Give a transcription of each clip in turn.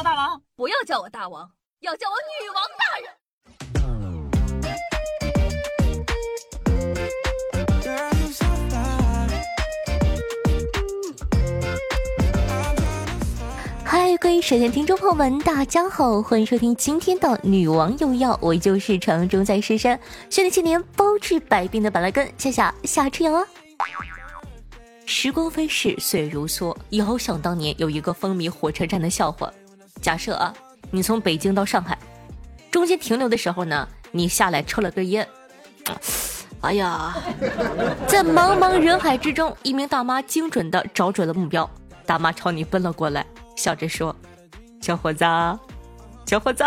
我大王，不要叫我大王，要叫我女王大人。嗨，各位沈电听众朋友们，大家好，欢迎收听今天的《女王有药》，我依旧是传说中在深山训练千年、包治百病的板蓝根，夏夏夏春阳啊。时光飞逝，岁月如梭，遥想当年有一个风靡火车站的笑话。假设啊，你从北京到上海，中间停留的时候呢，你下来抽了根烟，哎呀，在茫茫人海之中，一名大妈精准的找准了目标，大妈朝你奔了过来。笑着说：“小伙子，小伙子，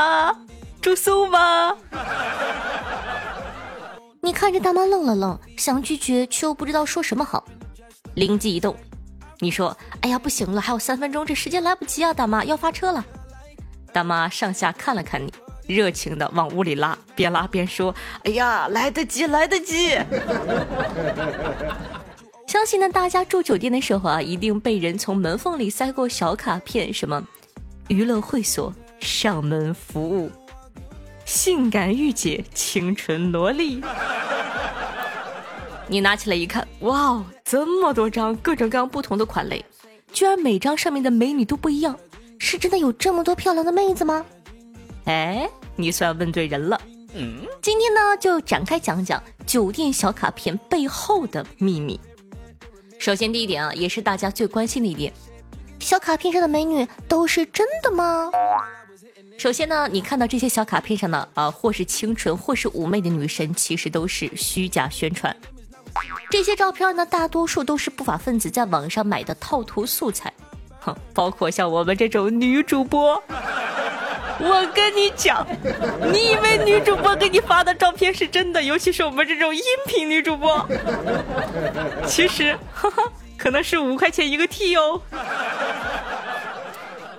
住宿吗？” 你看着大妈愣了愣，想拒绝却又不知道说什么好。灵机一动，你说：“哎呀，不行了，还有三分钟，这时间来不及啊！”大妈要发车了。大妈上下看了看你，热情的往屋里拉，边拉边说：“哎呀，来得及，来得及。”相信呢，大家住酒店的时候啊，一定被人从门缝里塞过小卡片，什么娱乐会所上门服务，性感御姐，清纯萝莉。你拿起来一看，哇哦，这么多张，各种各样不同的款类，居然每张上面的美女都不一样，是真的有这么多漂亮的妹子吗？哎，你算问对人了。嗯，今天呢，就展开讲讲酒店小卡片背后的秘密。首先，第一点啊，也是大家最关心的一点，小卡片上的美女都是真的吗？首先呢，你看到这些小卡片上的啊，或是清纯，或是妩媚的女神，其实都是虚假宣传。这些照片呢，大多数都是不法分子在网上买的套图素材，包括像我们这种女主播。我跟你讲，你以为女主播给你发的照片是真的？尤其是我们这种音频女主播，其实，哈哈，可能是五块钱一个 T 哦，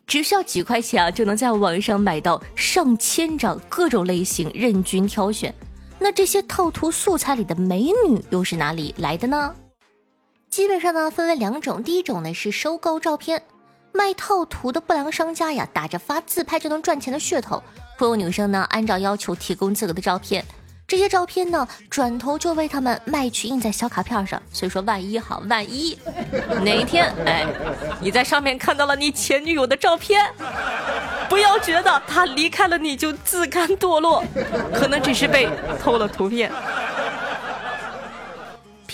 只需要几块钱啊，就能在网上买到上千张各种类型，任君挑选。那这些套图素材里的美女又是哪里来的呢？基本上呢，分为两种，第一种呢是收购照片。卖套图的不良商家呀，打着发自拍就能赚钱的噱头，忽悠女生呢按照要求提供自个的照片，这些照片呢转头就为他们卖去印在小卡片上。所以说，万一哈，万一 哪一天哎，你在上面看到了你前女友的照片，不要觉得她离开了你就自甘堕落，可能只是被偷了图片。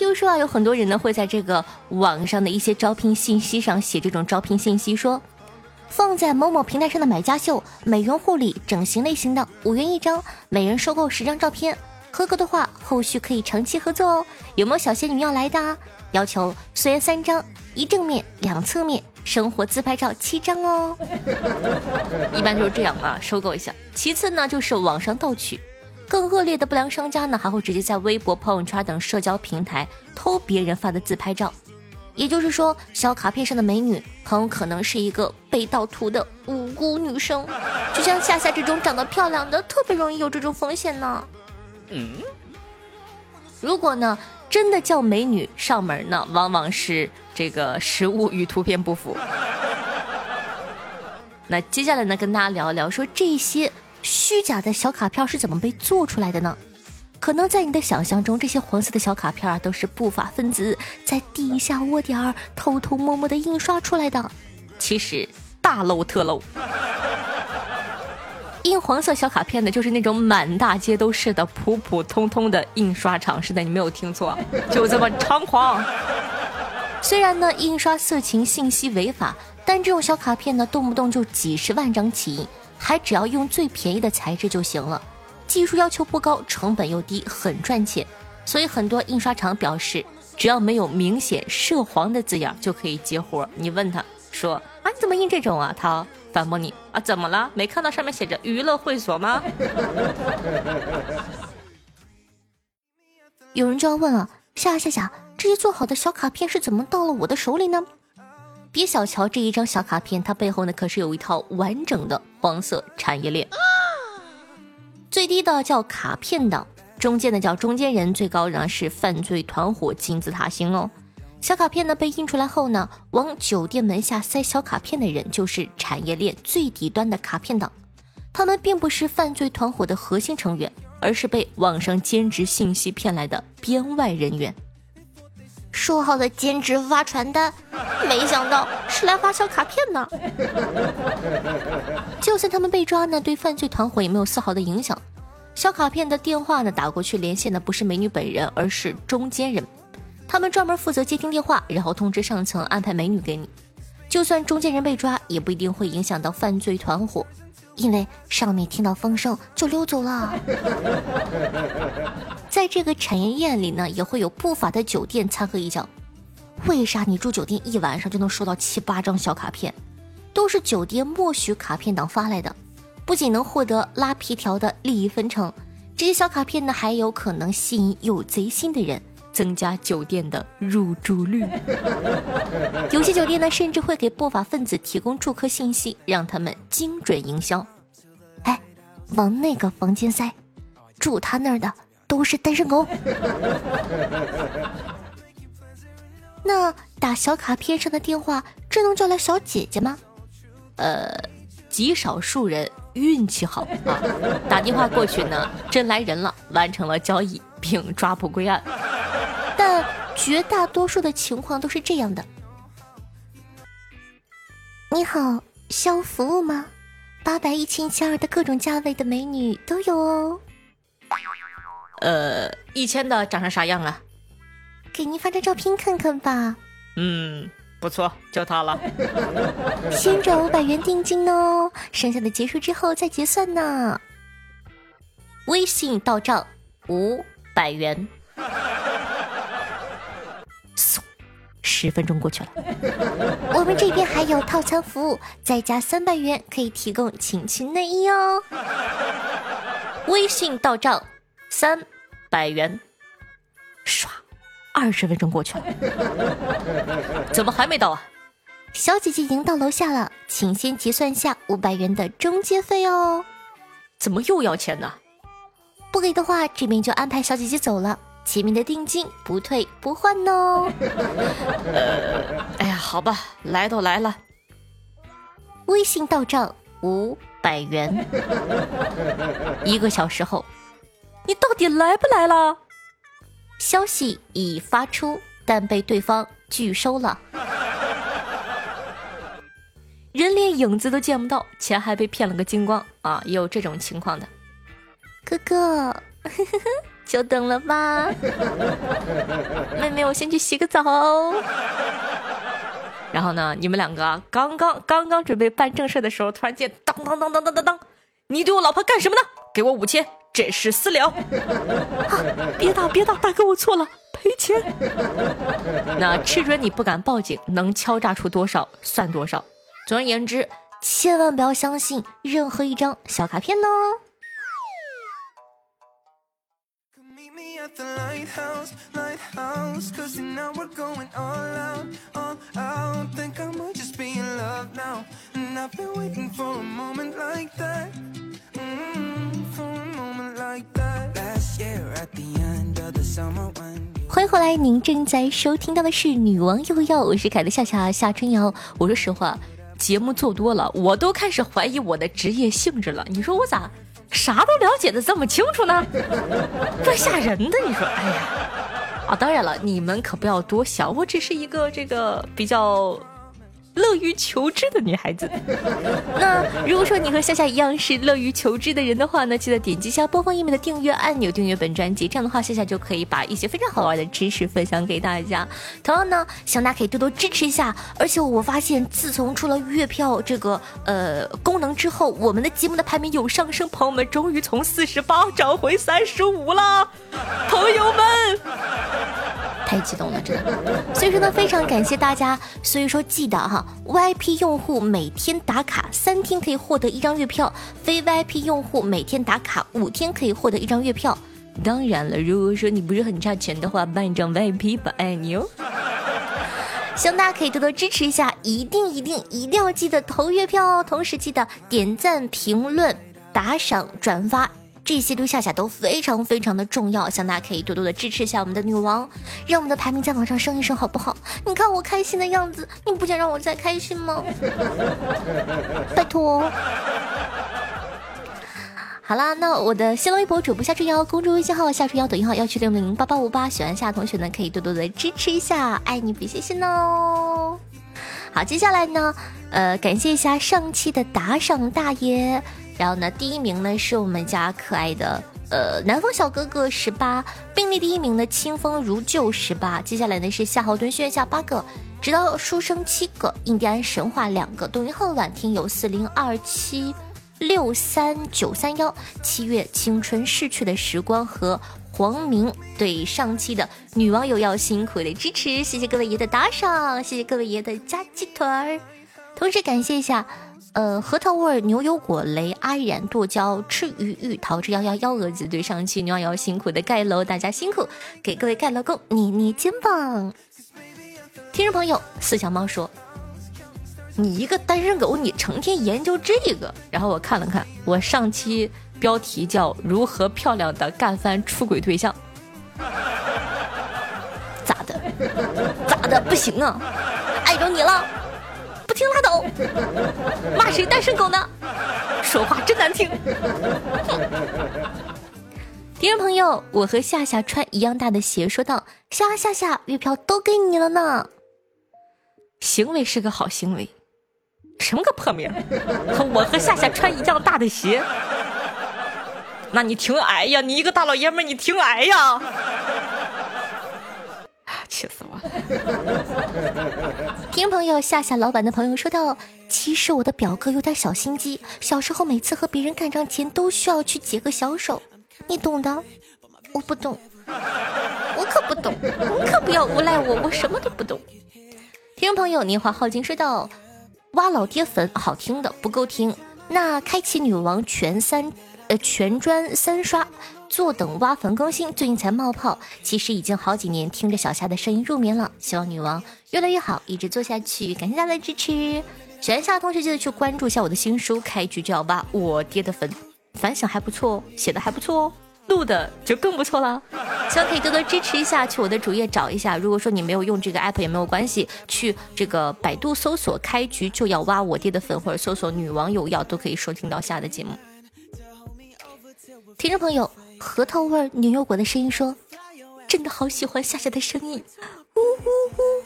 譬如说啊，有很多人呢会在这个网上的一些招聘信息上写这种招聘信息，说放在某某平台上的买家秀，美容护理、整形类型的，五元一张，每人收购十张照片，合格的话后续可以长期合作哦。有没有小仙女要来的？啊要求素颜三张，一正面两侧面，生活自拍照七张哦。一般就是这样啊，收购一下。其次呢，就是网上盗取。更恶劣的不良商家呢，还会直接在微博、朋友圈等社交平台偷别人发的自拍照。也就是说，小卡片上的美女很有可能是一个被盗图的无辜女生。就像夏夏这种长得漂亮的，特别容易有这种风险呢。嗯，如果呢真的叫美女上门呢，往往是这个实物与图片不符。那接下来呢，跟大家聊一聊，说这些。虚假的小卡片是怎么被做出来的呢？可能在你的想象中，这些黄色的小卡片啊，都是不法分子在地下窝点儿偷偷摸摸的印刷出来的。其实大漏特漏，印黄色小卡片的就是那种满大街都是的普普通通的印刷厂。是的，你没有听错，就这么猖狂。虽然呢，印刷色情信息违法，但这种小卡片呢，动不动就几十万张起印。还只要用最便宜的材质就行了，技术要求不高，成本又低，很赚钱。所以很多印刷厂表示，只要没有明显涉黄的字样就可以接活。你问他说啊，你怎么印这种啊？他反驳你啊，怎么了？没看到上面写着娱乐会所吗？有人就要问了，夏夏夏，这些做好的小卡片是怎么到了我的手里呢？别小瞧这一张小卡片，它背后呢可是有一套完整的黄色产业链。最低的叫卡片党，中间的叫中间人，最高呢是犯罪团伙金字塔型哦。小卡片呢被印出来后呢，往酒店门下塞小卡片的人就是产业链最底端的卡片党，他们并不是犯罪团伙的核心成员，而是被网上兼职信息骗来的编外人员。说好的兼职发传单，没想到是来发小卡片呢。就算他们被抓呢，对犯罪团伙也没有丝毫的影响。小卡片的电话呢，打过去连线的不是美女本人，而是中间人。他们专门负责接听电话，然后通知上层安排美女给你。就算中间人被抓，也不一定会影响到犯罪团伙，因为上面听到风声就溜走了。在这个产业链里呢，也会有不法的酒店掺和一脚。为啥你住酒店一晚上就能收到七八张小卡片？都是酒店默许卡片党发来的，不仅能获得拉皮条的利益分成，这些小卡片呢，还有可能吸引有贼心的人，增加酒店的入住率。有些酒店呢，甚至会给不法分子提供住客信息，让他们精准营销。哎，往那个房间塞，住他那儿的。都是单身狗。那打小卡片上的电话，真能叫来小姐姐吗？呃，极少数人运气好啊，打电话过去呢，真来人了，完成了交易，并抓捕归案。但绝大多数的情况都是这样的。你好，需要服务吗？八百、一千、一千二的各种价位的美女都有哦。呃，一千的长成啥样啊？给您发张照片看看吧。嗯，不错，就它了。先转五百元定金哦，剩下的结束之后再结算呢。微信到账五百元。嗖，十分钟过去了。我们这边还有套餐服务，再加三百元可以提供情趣内衣哦。微信到账。三百元，唰，二十分钟过去了，怎么还没到啊？小姐姐已经到楼下了，请先结算下五百元的中介费哦。怎么又要钱呢？不给的话，这边就安排小姐姐走了，前面的定金不退不换哦。呃，哎呀，好吧，来都来了，微信到账五百元，一个小时后。你到底来不来了？消息已发出，但被对方拒收了。人连影子都见不到，钱还被骗了个精光啊！也有这种情况的。哥哥，呵呵久等了吧？妹妹，我先去洗个澡。然后呢，你们两个刚刚刚刚准备办正事的时候，突然间当当当当当当当，你对我老婆干什么呢？给我五千。这是私了，别打别打，大哥我错了，赔钱。那吃准你不敢报警，能敲诈出多少算多少。总而言之，千万不要相信任何一张小卡片呢。欢迎回来，您正在收听到的是《女王又要》，我是凯的夏夏夏春瑶。我说实话，节目做多了，我都开始怀疑我的职业性质了。你说我咋啥都了解的这么清楚呢？怪吓人的。你说，哎呀，啊，当然了，你们可不要多想，我只是一个这个比较。乐于求知的女孩子。那如果说你和夏夏一样是乐于求知的人的话呢，记得点击一下播放页面的订阅按钮，订阅本专辑。这样的话，夏夏就可以把一些非常好玩的知识分享给大家。同样呢，希望大家可以多多支持一下。而且我发现，自从出了月票这个呃功能之后，我们的节目的排名有上升，朋友们终于从四十八涨回三十五了，朋友们。太激动了，真的。所以说呢，非常感谢大家。所以说记得哈，VIP 用户每天打卡三天可以获得一张月票，非 VIP 用户每天打卡五天可以获得一张月票。当然了，如果说你不是很差钱的话，办一张 VIP 吧，爱你哦。希望大家可以多多支持一下，一定一定一定要记得投月票哦。同时记得点赞、评论、打赏、转发。这些对夏夏都非常非常的重要，希望大家可以多多的支持一下我们的女王，让我们的排名再往上升一升，好不好？你看我开心的样子，你不想让我再开心吗？拜托。好啦，那我的新浪微博主播夏春瑶，公众微信号夏春瑶，抖音号幺七六零八八五八，喜欢夏同学呢，可以多多的支持一下，爱你不谢谢哦。好，接下来呢，呃，感谢一下上期的打赏大爷，然后呢，第一名呢是我们家可爱的呃南风小哥哥十八，并列第一名的清风如旧十八，接下来呢是夏侯惇炫下八个，直到书生七个，印第安神话两个，抖音号晚听友四零二七。六三九三幺，七月青春逝去的时光和黄明对上期的女网友要辛苦的支持，谢谢各位爷的打赏，谢谢各位爷的加鸡腿儿，同时感谢一下，呃，核桃味牛油果雷阿然剁椒吃鱼玉桃之幺幺幺蛾子对上期牛羊羊辛苦的盖楼，大家辛苦，给各位盖楼工捏捏肩膀。听众朋友，四小猫说。你一个单身狗，你成天研究这个。然后我看了看，我上期标题叫“如何漂亮的干翻出轨对象”，咋的？咋的？不行啊！碍着你了，听拉倒。骂谁单身狗呢？说话真难听。听众朋友，我和夏夏穿一样大的鞋，说道：“夏夏夏，月票都给你了呢。”行为是个好行为。什么个破名？我和夏夏穿一样大的鞋，那你挺矮呀！你一个大老爷们你挺矮呀！气死我！听朋友，夏夏老板的朋友说道：“其实我的表哥有点小心机，小时候每次和别人干仗前都需要去解个小手，你懂的。我不懂，我可不懂，你可不要诬赖我，我什么都不懂。”听朋友，年华耗尽说道。挖老爹粉好听的不够听，那开启女王全三呃全专三刷，坐等挖坟更新，最近才冒泡，其实已经好几年听着小夏的声音入眠了。希望女王越来越好，一直做下去，感谢大家的支持。喜欢夏的同学记得去关注一下我的新书《开局就要挖我爹的坟》，反响还不错哦，写的还不错哦。录的就更不错了，希望可以多多支持一下，去我的主页找一下。如果说你没有用这个 app 也没有关系，去这个百度搜索“开局就要挖我爹的坟”或者搜索“女网友要”，都可以收听到下的节目。听众朋友，核桃味牛油果的声音说：“真的好喜欢夏夏的声音。”呜呜呜。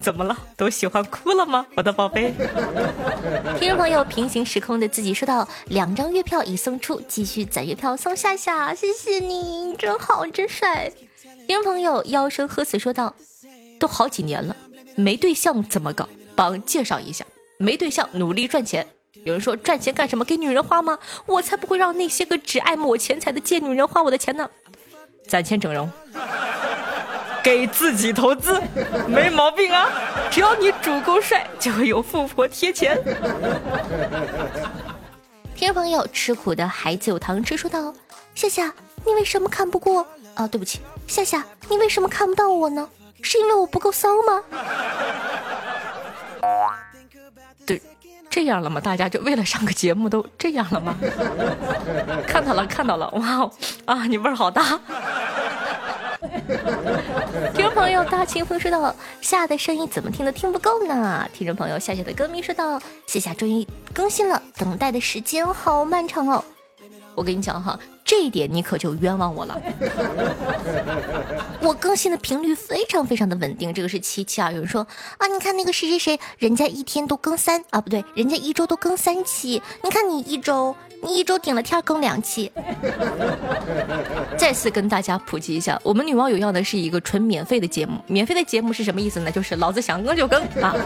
怎么了？都喜欢哭了吗，我的宝贝？听众朋友，平行时空的自己说道：“两张月票已送出，继续攒月票送夏夏，谢谢你，真好，真帅。听众朋友，妖声喝死说道：“都好几年了，没对象怎么搞？帮介绍一下，没对象努力赚钱。有人说赚钱干什么？给女人花吗？我才不会让那些个只爱抹钱财的贱女人花我的钱呢！攒钱整容。”给自己投资，没毛病啊！只要你主够帅，就会有富婆贴钱。听众朋友，吃苦的孩子有糖吃，说道：夏夏，你为什么看不过？啊，对不起，夏夏，你为什么看不到我呢？是因为我不够骚吗？这样了吗？大家就为了上个节目都 这样了吗？看到了，看到了，哇哦，啊，你味儿好大。听众朋友，大清风说道：“夏的声音怎么听都听不够呢？”听众朋友，夏夏的歌迷说道：“夏夏终于更新了，等待的时间好漫长哦。”我跟你讲哈，这一点你可就冤枉我了。我更新的频率非常非常的稳定，这个是七七啊。有人说啊，你看那个谁谁谁，人家一天都更三啊，不对，人家一周都更三期，你看你一周。你一周顶了天更两期，再次跟大家普及一下，我们女网友要的是一个纯免费的节目。免费的节目是什么意思呢？就是老子想更就更啊！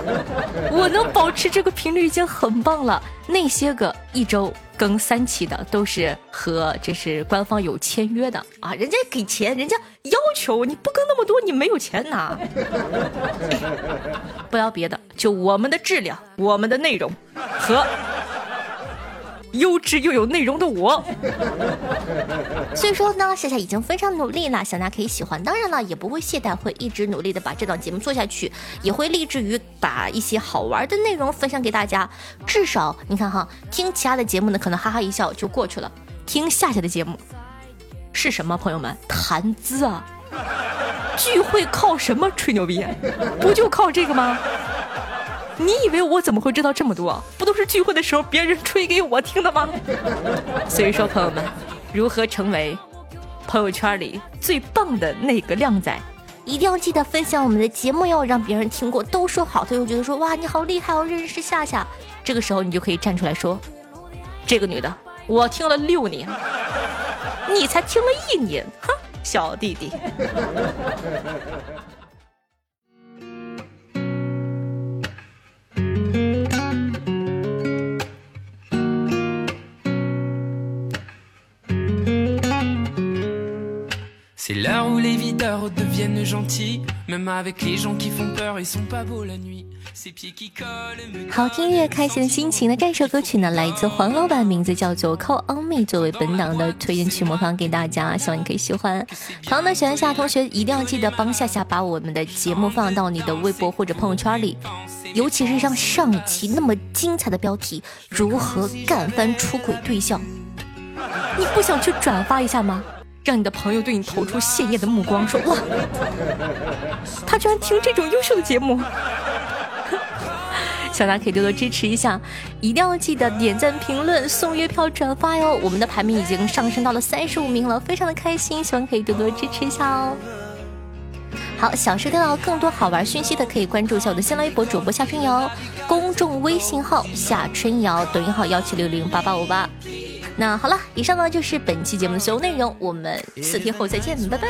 我能保持这个频率已经很棒了。那些个一周更三期的，都是和这是官方有签约的啊，人家给钱，人家要求你不更那么多，你没有钱拿。不要别的，就我们的质量，我们的内容和。优质又有内容的我，所以说呢，夏夏已经非常努力了，想大家可以喜欢。当然了，也不会懈怠，会一直努力的把这档节目做下去，也会立志于把一些好玩的内容分享给大家。至少你看哈，听其他的节目呢，可能哈哈一笑就过去了。听夏夏的节目，是什么？朋友们，谈资啊！聚会靠什么吹牛逼？不就靠这个吗？你以为我怎么会知道这么多？是聚会的时候别人吹给我听的吗？所以说，朋友们，如何成为朋友圈里最棒的那个靓仔？一定要记得分享我们的节目哟，让别人听过都说好，他又觉得说哇你好厉害哦，认识夏夏。这个时候你就可以站出来说，这个女的我听了六年，你才听了一年，哼，小弟弟。好听越开心的心情呢？这首歌曲呢，来自黄老板，名字叫做《Call On Me》，作为本档的推荐曲目放给大家，希望你可以喜欢。同样呢，喜欢夏同学一定要记得帮夏夏把我们的节目放到你的微博或者朋友圈里，尤其是像上一期那么精彩的标题“如何干翻出轨对象”，你不想去转发一下吗？让你的朋友对你投出羡艳的目光，说哇，他居然听这种优秀的节目，小大可以多多支持一下，一定要记得点赞、评论、送月票、转发哟！我们的排名已经上升到了三十五名了，非常的开心，希望可以多多支持一下哦。好，想收听到更多好玩讯息的，可以关注一下我的新浪微博主播夏春瑶，公众微信号夏春瑶，抖音号幺七六零八八五八。那好了，以上呢就是本期节目的所有内容，我们四天后再见，拜拜。